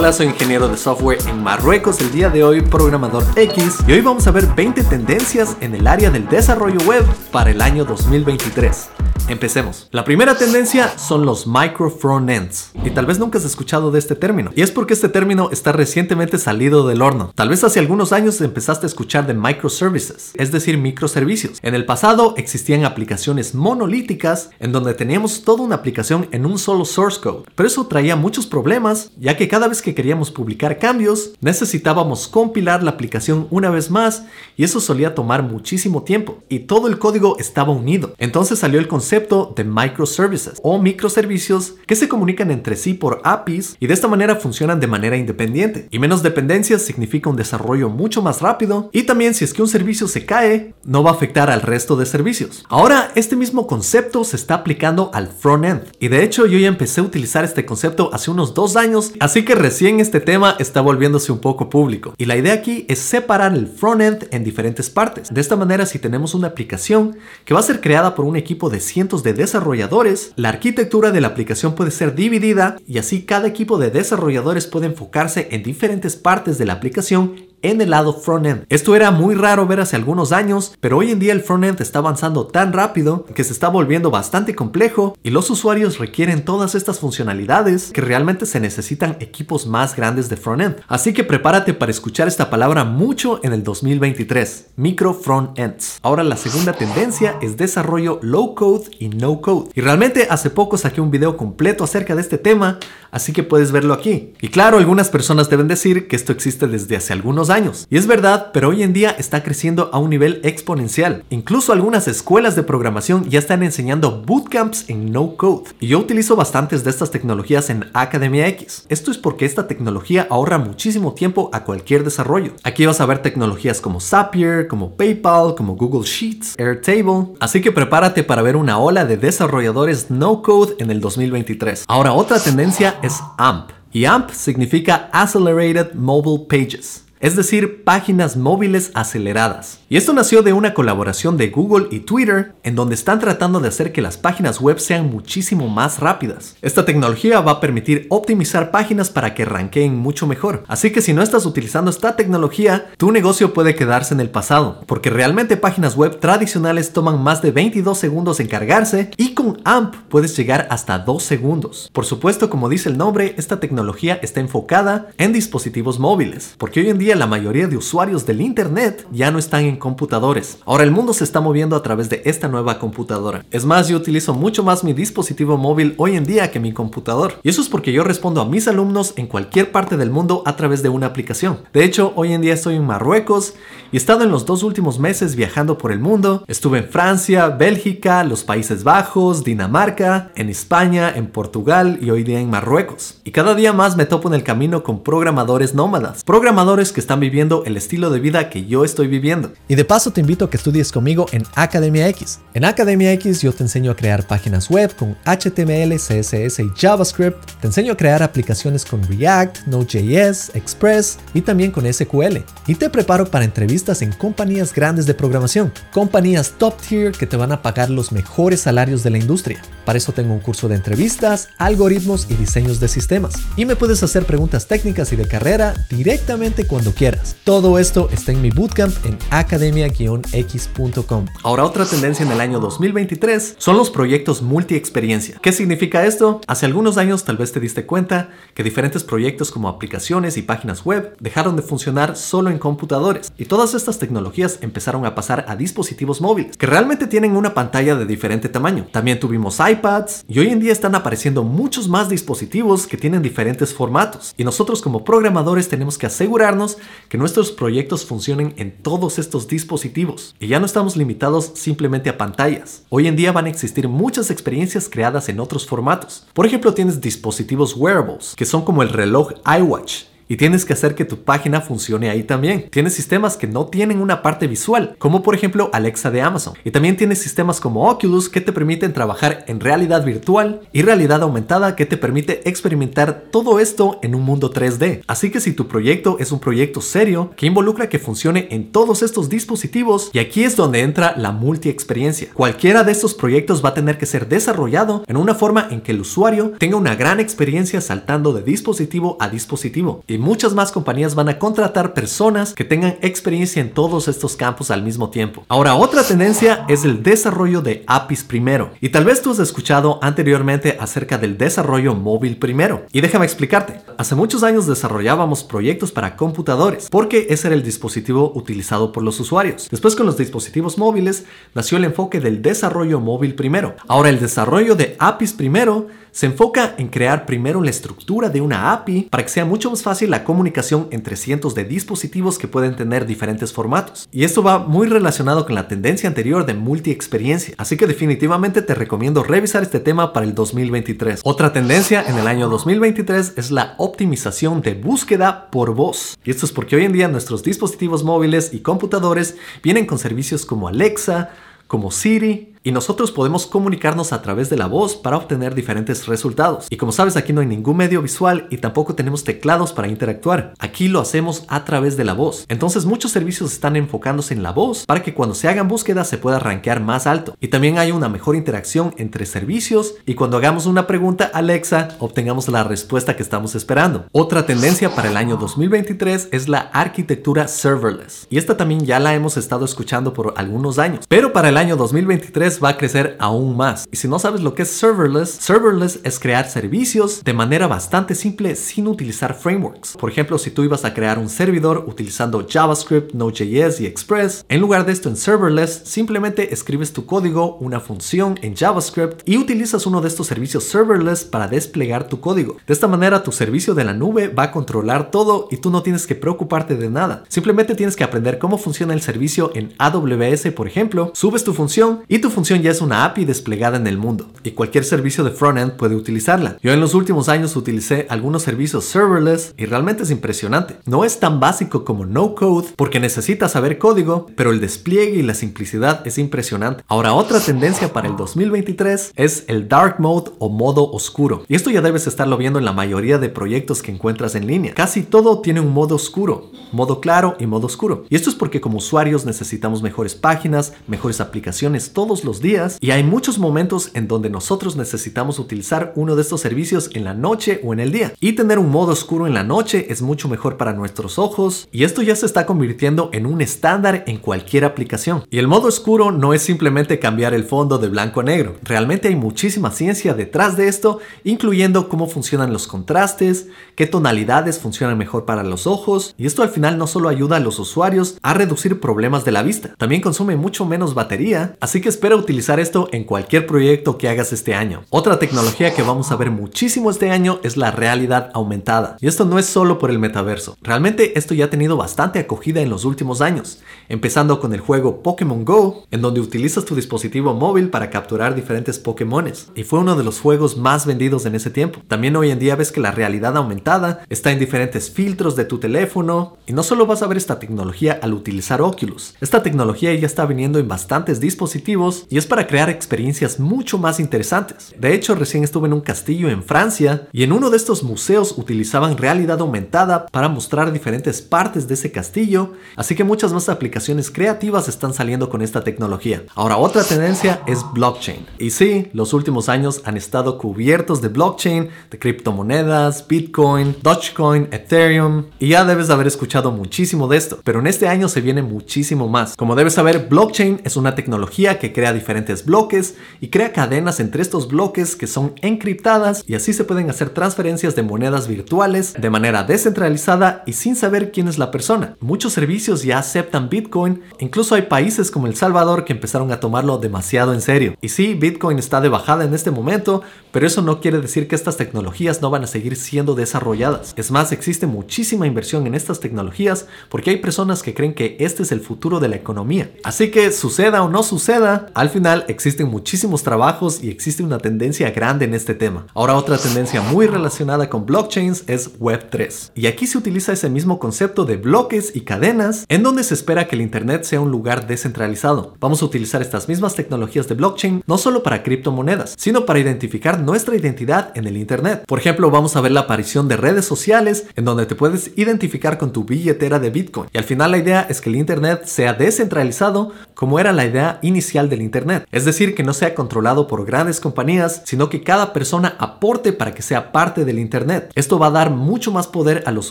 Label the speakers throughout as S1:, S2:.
S1: Hola, soy ingeniero de software en Marruecos, el día de hoy programador X, y hoy vamos a ver 20 tendencias en el área del desarrollo web para el año 2023. Empecemos. La primera tendencia son los micro frontends. Y tal vez nunca has escuchado de este término. Y es porque este término está recientemente salido del horno. Tal vez hace algunos años empezaste a escuchar de microservices, es decir, microservicios. En el pasado existían aplicaciones monolíticas en donde teníamos toda una aplicación en un solo source code. Pero eso traía muchos problemas, ya que cada vez que queríamos publicar cambios, necesitábamos compilar la aplicación una vez más y eso solía tomar muchísimo tiempo. Y todo el código estaba unido. Entonces salió el concepto de microservices o microservicios que se comunican entre sí por APIs y de esta manera funcionan de manera independiente. Y menos dependencias significa un desarrollo mucho más rápido y también si es que un servicio se cae, no va a afectar al resto de servicios. Ahora, este mismo concepto se está aplicando al frontend y de hecho yo ya empecé a utilizar este concepto hace unos dos años, así que recién este tema está volviéndose un poco público. Y la idea aquí es separar el frontend en diferentes partes. De esta manera, si tenemos una aplicación que va a ser creada por un equipo de 100 de desarrolladores, la arquitectura de la aplicación puede ser dividida y así cada equipo de desarrolladores puede enfocarse en diferentes partes de la aplicación en el lado frontend. Esto era muy raro ver hace algunos años, pero hoy en día el frontend está avanzando tan rápido que se está volviendo bastante complejo y los usuarios requieren todas estas funcionalidades que realmente se necesitan equipos más grandes de frontend. Así que prepárate para escuchar esta palabra mucho en el 2023, micro frontends. Ahora la segunda tendencia es desarrollo low code y no code. Y realmente hace poco saqué un video completo acerca de este tema, así que puedes verlo aquí. Y claro, algunas personas deben decir que esto existe desde hace algunos años. Y es verdad, pero hoy en día está creciendo a un nivel exponencial. Incluso algunas escuelas de programación ya están enseñando bootcamps en no code. Y yo utilizo bastantes de estas tecnologías en Academia X. Esto es porque esta tecnología ahorra muchísimo tiempo a cualquier desarrollo. Aquí vas a ver tecnologías como Zapier, como PayPal, como Google Sheets, Airtable. Así que prepárate para ver una ola de desarrolladores no code en el 2023. Ahora otra tendencia es AMP. Y AMP significa Accelerated Mobile Pages es decir, páginas móviles aceleradas. Y esto nació de una colaboración de Google y Twitter, en donde están tratando de hacer que las páginas web sean muchísimo más rápidas. Esta tecnología va a permitir optimizar páginas para que ranqueen mucho mejor. Así que si no estás utilizando esta tecnología, tu negocio puede quedarse en el pasado, porque realmente páginas web tradicionales toman más de 22 segundos en cargarse y con AMP puedes llegar hasta 2 segundos. Por supuesto, como dice el nombre, esta tecnología está enfocada en dispositivos móviles, porque hoy en día la mayoría de usuarios del Internet ya no están en computadores. Ahora el mundo se está moviendo a través de esta nueva computadora. Es más, yo utilizo mucho más mi dispositivo móvil hoy en día que mi computador. Y eso es porque yo respondo a mis alumnos en cualquier parte del mundo a través de una aplicación. De hecho, hoy en día estoy en Marruecos y he estado en los dos últimos meses viajando por el mundo. Estuve en Francia, Bélgica, los Países Bajos, Dinamarca, en España, en Portugal y hoy día en Marruecos. Y cada día más me topo en el camino con programadores nómadas. Programadores que están viviendo el estilo de vida que yo estoy viviendo. Y de paso te invito a que estudies conmigo en Academia X. En Academia X yo te enseño a crear páginas web con HTML, CSS y JavaScript. Te enseño a crear aplicaciones con React, Node.js, Express y también con SQL. Y te preparo para entrevistas en compañías grandes de programación, compañías top tier que te van a pagar los mejores salarios de la industria. Para eso tengo un curso de entrevistas, algoritmos y diseños de sistemas. Y me puedes hacer preguntas técnicas y de carrera directamente cuando quieras. Todo esto está en mi bootcamp en academia-x.com. Ahora otra tendencia en el año 2023 son los proyectos multi-experiencia. ¿Qué significa esto? Hace algunos años tal vez te diste cuenta que diferentes proyectos como aplicaciones y páginas web dejaron de funcionar solo en computadores y todas estas tecnologías empezaron a pasar a dispositivos móviles que realmente tienen una pantalla de diferente tamaño. También tuvimos iPads y hoy en día están apareciendo muchos más dispositivos que tienen diferentes formatos y nosotros como programadores tenemos que asegurarnos que nuestros proyectos funcionen en todos estos dispositivos y ya no estamos limitados simplemente a pantallas. Hoy en día van a existir muchas experiencias creadas en otros formatos. Por ejemplo, tienes dispositivos wearables, que son como el reloj iWatch y tienes que hacer que tu página funcione ahí también. Tienes sistemas que no tienen una parte visual, como por ejemplo Alexa de Amazon. Y también tienes sistemas como Oculus que te permiten trabajar en realidad virtual y realidad aumentada que te permite experimentar todo esto en un mundo 3D. Así que si tu proyecto es un proyecto serio que involucra que funcione en todos estos dispositivos, y aquí es donde entra la multi-experiencia. Cualquiera de estos proyectos va a tener que ser desarrollado en una forma en que el usuario tenga una gran experiencia saltando de dispositivo a dispositivo. Muchas más compañías van a contratar personas que tengan experiencia en todos estos campos al mismo tiempo. Ahora, otra tendencia es el desarrollo de APIs primero. Y tal vez tú has escuchado anteriormente acerca del desarrollo móvil primero. Y déjame explicarte. Hace muchos años desarrollábamos proyectos para computadores, porque ese era el dispositivo utilizado por los usuarios. Después con los dispositivos móviles nació el enfoque del desarrollo móvil primero. Ahora el desarrollo de APIs primero se enfoca en crear primero la estructura de una API para que sea mucho más fácil la comunicación entre cientos de dispositivos que pueden tener diferentes formatos. Y esto va muy relacionado con la tendencia anterior de multi-experiencia, así que definitivamente te recomiendo revisar este tema para el 2023. Otra tendencia en el año 2023 es la optimización de búsqueda por voz. Y esto es porque hoy en día nuestros dispositivos móviles y computadores vienen con servicios como Alexa, como Siri, y nosotros podemos comunicarnos a través de la voz para obtener diferentes resultados. Y como sabes, aquí no hay ningún medio visual y tampoco tenemos teclados para interactuar. Aquí lo hacemos a través de la voz. Entonces muchos servicios están enfocándose en la voz para que cuando se hagan búsquedas se pueda rankear más alto. Y también hay una mejor interacción entre servicios y cuando hagamos una pregunta Alexa obtengamos la respuesta que estamos esperando. Otra tendencia para el año 2023 es la arquitectura serverless. Y esta también ya la hemos estado escuchando por algunos años. Pero para el año 2023 va a crecer aún más. Y si no sabes lo que es serverless, serverless es crear servicios de manera bastante simple sin utilizar frameworks. Por ejemplo, si tú ibas a crear un servidor utilizando JavaScript, Node.js y Express, en lugar de esto en serverless, simplemente escribes tu código, una función en JavaScript y utilizas uno de estos servicios serverless para desplegar tu código. De esta manera, tu servicio de la nube va a controlar todo y tú no tienes que preocuparte de nada. Simplemente tienes que aprender cómo funciona el servicio en AWS, por ejemplo, subes tu función y tu función función ya es una API desplegada en el mundo y cualquier servicio de frontend puede utilizarla. Yo en los últimos años utilicé algunos servicios serverless y realmente es impresionante. No es tan básico como no code porque necesita saber código, pero el despliegue y la simplicidad es impresionante. Ahora otra tendencia para el 2023 es el dark mode o modo oscuro. Y esto ya debes estarlo viendo en la mayoría de proyectos que encuentras en línea. Casi todo tiene un modo oscuro, modo claro y modo oscuro. Y esto es porque como usuarios necesitamos mejores páginas, mejores aplicaciones todos días y hay muchos momentos en donde nosotros necesitamos utilizar uno de estos servicios en la noche o en el día. Y tener un modo oscuro en la noche es mucho mejor para nuestros ojos y esto ya se está convirtiendo en un estándar en cualquier aplicación. Y el modo oscuro no es simplemente cambiar el fondo de blanco a negro. Realmente hay muchísima ciencia detrás de esto, incluyendo cómo funcionan los contrastes, qué tonalidades funcionan mejor para los ojos y esto al final no solo ayuda a los usuarios a reducir problemas de la vista, también consume mucho menos batería, así que espero utilizar esto en cualquier proyecto que hagas este año. Otra tecnología que vamos a ver muchísimo este año es la realidad aumentada. Y esto no es solo por el metaverso. Realmente esto ya ha tenido bastante acogida en los últimos años, empezando con el juego Pokémon Go, en donde utilizas tu dispositivo móvil para capturar diferentes Pokémones. Y fue uno de los juegos más vendidos en ese tiempo. También hoy en día ves que la realidad aumentada está en diferentes filtros de tu teléfono. Y no solo vas a ver esta tecnología al utilizar Oculus. Esta tecnología ya está viniendo en bastantes dispositivos y es para crear experiencias mucho más interesantes. De hecho, recién estuve en un castillo en Francia y en uno de estos museos utilizaban realidad aumentada para mostrar diferentes partes de ese castillo, así que muchas más aplicaciones creativas están saliendo con esta tecnología. Ahora, otra tendencia es blockchain. Y sí, los últimos años han estado cubiertos de blockchain, de criptomonedas, Bitcoin, Dogecoin, Ethereum, y ya debes de haber escuchado muchísimo de esto, pero en este año se viene muchísimo más. Como debes saber, blockchain es una tecnología que crea diferentes bloques y crea cadenas entre estos bloques que son encriptadas y así se pueden hacer transferencias de monedas virtuales de manera descentralizada y sin saber quién es la persona. Muchos servicios ya aceptan Bitcoin, incluso hay países como El Salvador que empezaron a tomarlo demasiado en serio. Y sí, Bitcoin está de bajada en este momento, pero eso no quiere decir que estas tecnologías no van a seguir siendo desarrolladas. Es más, existe muchísima inversión en estas tecnologías porque hay personas que creen que este es el futuro de la economía. Así que suceda o no suceda, al al final existen muchísimos trabajos y existe una tendencia grande en este tema. Ahora otra tendencia muy relacionada con blockchains es Web3. Y aquí se utiliza ese mismo concepto de bloques y cadenas en donde se espera que el Internet sea un lugar descentralizado. Vamos a utilizar estas mismas tecnologías de blockchain no solo para criptomonedas, sino para identificar nuestra identidad en el Internet. Por ejemplo, vamos a ver la aparición de redes sociales en donde te puedes identificar con tu billetera de Bitcoin. Y al final la idea es que el Internet sea descentralizado como era la idea inicial del Internet. Es decir, que no sea controlado por grandes compañías, sino que cada persona aporte para que sea parte del Internet. Esto va a dar mucho más poder a los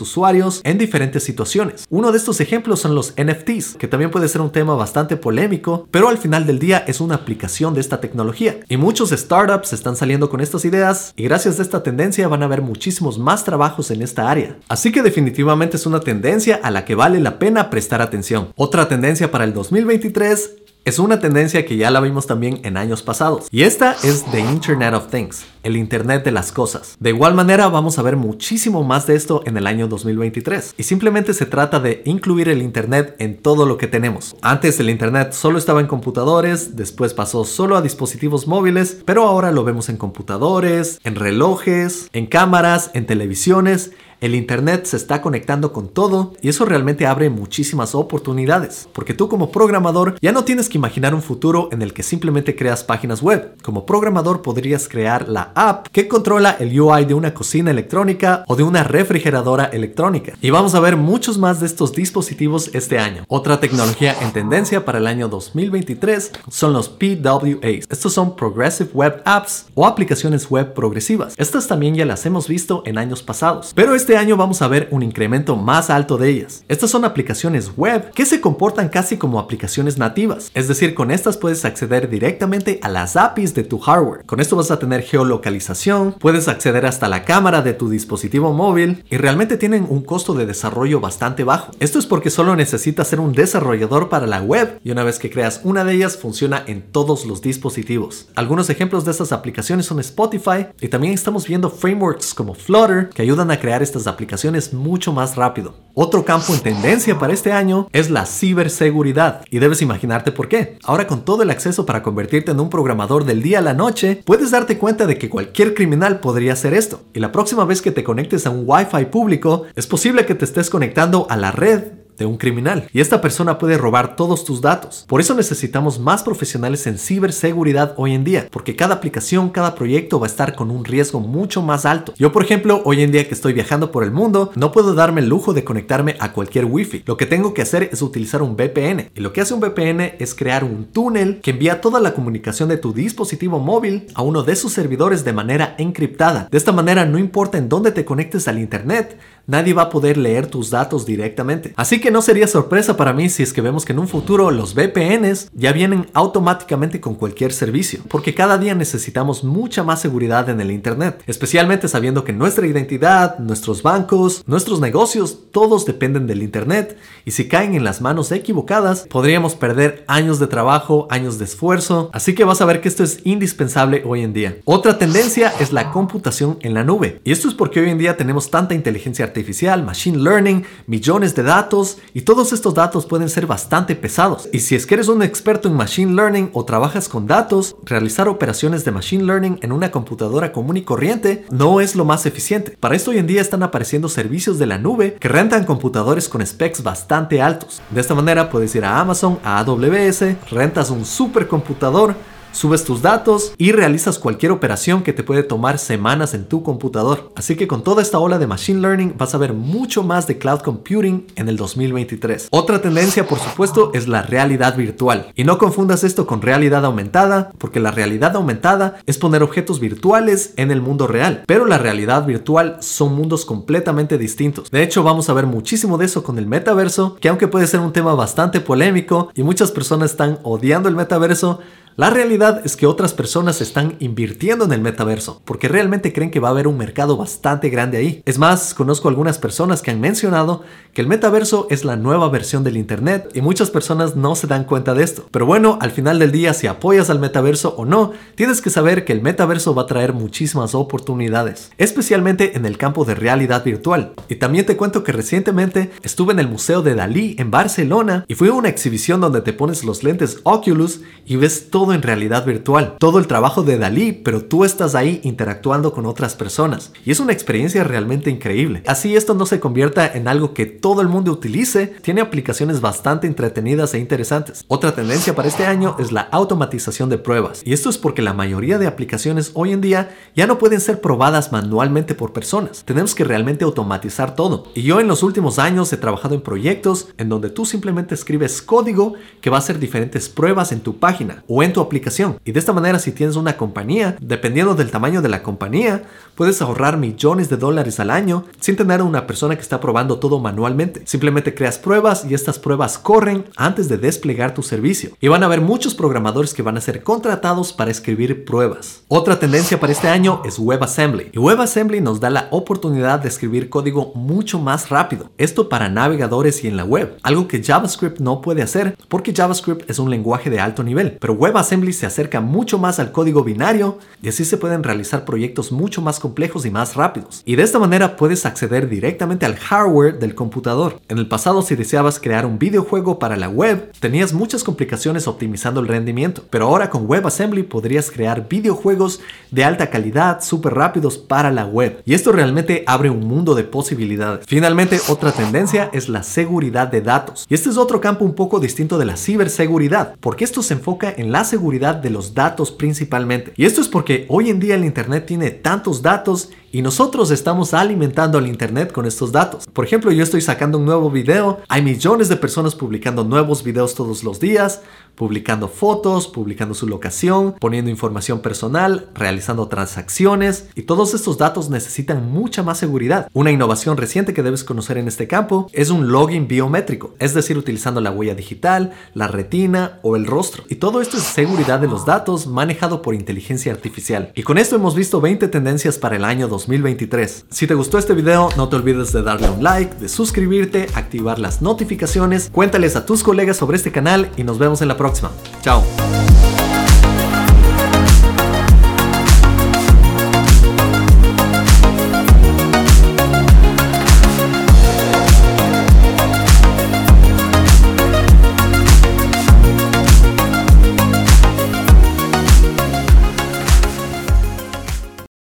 S1: usuarios en diferentes situaciones. Uno de estos ejemplos son los NFTs, que también puede ser un tema bastante polémico, pero al final del día es una aplicación de esta tecnología. Y muchos startups están saliendo con estas ideas y gracias a esta tendencia van a haber muchísimos más trabajos en esta área. Así que definitivamente es una tendencia a la que vale la pena prestar atención. Otra tendencia para el 2023 es una tendencia que ya la vimos también en años pasados. Y esta es The Internet of Things, el Internet de las Cosas. De igual manera vamos a ver muchísimo más de esto en el año 2023. Y simplemente se trata de incluir el Internet en todo lo que tenemos. Antes el Internet solo estaba en computadores, después pasó solo a dispositivos móviles, pero ahora lo vemos en computadores, en relojes, en cámaras, en televisiones el Internet se está conectando con todo y eso realmente abre muchísimas oportunidades, porque tú como programador ya no tienes que imaginar un futuro en el que simplemente creas páginas web. Como programador podrías crear la app que controla el UI de una cocina electrónica o de una refrigeradora electrónica. Y vamos a ver muchos más de estos dispositivos este año. Otra tecnología en tendencia para el año 2023 son los PWAs. Estos son Progressive Web Apps o aplicaciones web progresivas. Estas también ya las hemos visto en años pasados, pero este este año vamos a ver un incremento más alto de ellas. Estas son aplicaciones web que se comportan casi como aplicaciones nativas, es decir, con estas puedes acceder directamente a las APIs de tu hardware. Con esto vas a tener geolocalización, puedes acceder hasta la cámara de tu dispositivo móvil y realmente tienen un costo de desarrollo bastante bajo. Esto es porque solo necesitas ser un desarrollador para la web y una vez que creas una de ellas funciona en todos los dispositivos. Algunos ejemplos de estas aplicaciones son Spotify y también estamos viendo frameworks como Flutter que ayudan a crear estas aplicaciones mucho más rápido. Otro campo en tendencia para este año es la ciberseguridad y debes imaginarte por qué. Ahora con todo el acceso para convertirte en un programador del día a la noche, puedes darte cuenta de que cualquier criminal podría hacer esto. Y la próxima vez que te conectes a un Wi-Fi público, es posible que te estés conectando a la red de un criminal y esta persona puede robar todos tus datos. Por eso necesitamos más profesionales en ciberseguridad hoy en día, porque cada aplicación, cada proyecto va a estar con un riesgo mucho más alto. Yo, por ejemplo, hoy en día que estoy viajando por el mundo, no puedo darme el lujo de conectarme a cualquier wifi. Lo que tengo que hacer es utilizar un VPN. Y lo que hace un VPN es crear un túnel que envía toda la comunicación de tu dispositivo móvil a uno de sus servidores de manera encriptada. De esta manera, no importa en dónde te conectes al internet, nadie va a poder leer tus datos directamente. Así que no sería sorpresa para mí si es que vemos que en un futuro los VPNs ya vienen automáticamente con cualquier servicio, porque cada día necesitamos mucha más seguridad en el Internet, especialmente sabiendo que nuestra identidad, nuestros bancos, nuestros negocios, todos dependen del Internet y si caen en las manos equivocadas, podríamos perder años de trabajo, años de esfuerzo, así que vas a ver que esto es indispensable hoy en día. Otra tendencia es la computación en la nube, y esto es porque hoy en día tenemos tanta inteligencia artificial machine learning, millones de datos y todos estos datos pueden ser bastante pesados. Y si es que eres un experto en machine learning o trabajas con datos, realizar operaciones de machine learning en una computadora común y corriente no es lo más eficiente. Para esto hoy en día están apareciendo servicios de la nube que rentan computadores con specs bastante altos. De esta manera puedes ir a Amazon, a AWS, rentas un supercomputador subes tus datos y realizas cualquier operación que te puede tomar semanas en tu computador. Así que con toda esta ola de Machine Learning vas a ver mucho más de Cloud Computing en el 2023. Otra tendencia, por supuesto, es la realidad virtual. Y no confundas esto con realidad aumentada, porque la realidad aumentada es poner objetos virtuales en el mundo real. Pero la realidad virtual son mundos completamente distintos. De hecho, vamos a ver muchísimo de eso con el metaverso, que aunque puede ser un tema bastante polémico y muchas personas están odiando el metaverso, la realidad es que otras personas están invirtiendo en el metaverso porque realmente creen que va a haber un mercado bastante grande ahí. Es más, conozco algunas personas que han mencionado que el metaverso es la nueva versión del Internet y muchas personas no se dan cuenta de esto. Pero bueno, al final del día, si apoyas al metaverso o no, tienes que saber que el metaverso va a traer muchísimas oportunidades, especialmente en el campo de realidad virtual. Y también te cuento que recientemente estuve en el Museo de Dalí en Barcelona y fue una exhibición donde te pones los lentes Oculus y ves todo todo en realidad virtual. Todo el trabajo de Dalí, pero tú estás ahí interactuando con otras personas. Y es una experiencia realmente increíble. Así esto no se convierta en algo que todo el mundo utilice, tiene aplicaciones bastante entretenidas e interesantes. Otra tendencia para este año es la automatización de pruebas. Y esto es porque la mayoría de aplicaciones hoy en día ya no pueden ser probadas manualmente por personas. Tenemos que realmente automatizar todo. Y yo en los últimos años he trabajado en proyectos en donde tú simplemente escribes código que va a hacer diferentes pruebas en tu página o en tu aplicación. Y de esta manera si tienes una compañía, dependiendo del tamaño de la compañía, puedes ahorrar millones de dólares al año sin tener una persona que está probando todo manualmente. Simplemente creas pruebas y estas pruebas corren antes de desplegar tu servicio. Y van a haber muchos programadores que van a ser contratados para escribir pruebas. Otra tendencia para este año es WebAssembly. Y WebAssembly nos da la oportunidad de escribir código mucho más rápido. Esto para navegadores y en la web. Algo que JavaScript no puede hacer porque JavaScript es un lenguaje de alto nivel. Pero WebAssembly se acerca mucho más al código binario y así se pueden realizar proyectos mucho más complejos y más rápidos. Y de esta manera puedes acceder directamente al hardware del computador. En el pasado si deseabas crear un videojuego para la web, tenías muchas complicaciones optimizando el rendimiento. Pero ahora con WebAssembly podrías crear videojuegos de alta calidad, súper rápidos para la web. Y esto realmente abre un mundo de posibilidades. Finalmente, otra tendencia es la seguridad de datos. Y este es otro campo un poco distinto de la ciberseguridad, porque esto se enfoca en la seguridad de los datos principalmente. Y esto es porque hoy en día el Internet tiene tantos datos y nosotros estamos alimentando al Internet con estos datos. Por ejemplo, yo estoy sacando un nuevo video, hay millones de personas publicando nuevos videos todos los días, publicando fotos, publicando su locación, poniendo información personal, realizando transacciones y todos estos datos necesitan mucha más seguridad. Una innovación reciente que debes conocer en este campo es un login biométrico, es decir, utilizando la huella digital, la retina o el rostro. Y todo esto es seguridad de los datos manejado por inteligencia artificial. Y con esto hemos visto 20 tendencias para el año 2023. Si te gustó este video, no te olvides de darle un like, de suscribirte, activar las notificaciones, cuéntales a tus colegas sobre este canal y nos vemos en la próxima. Chao.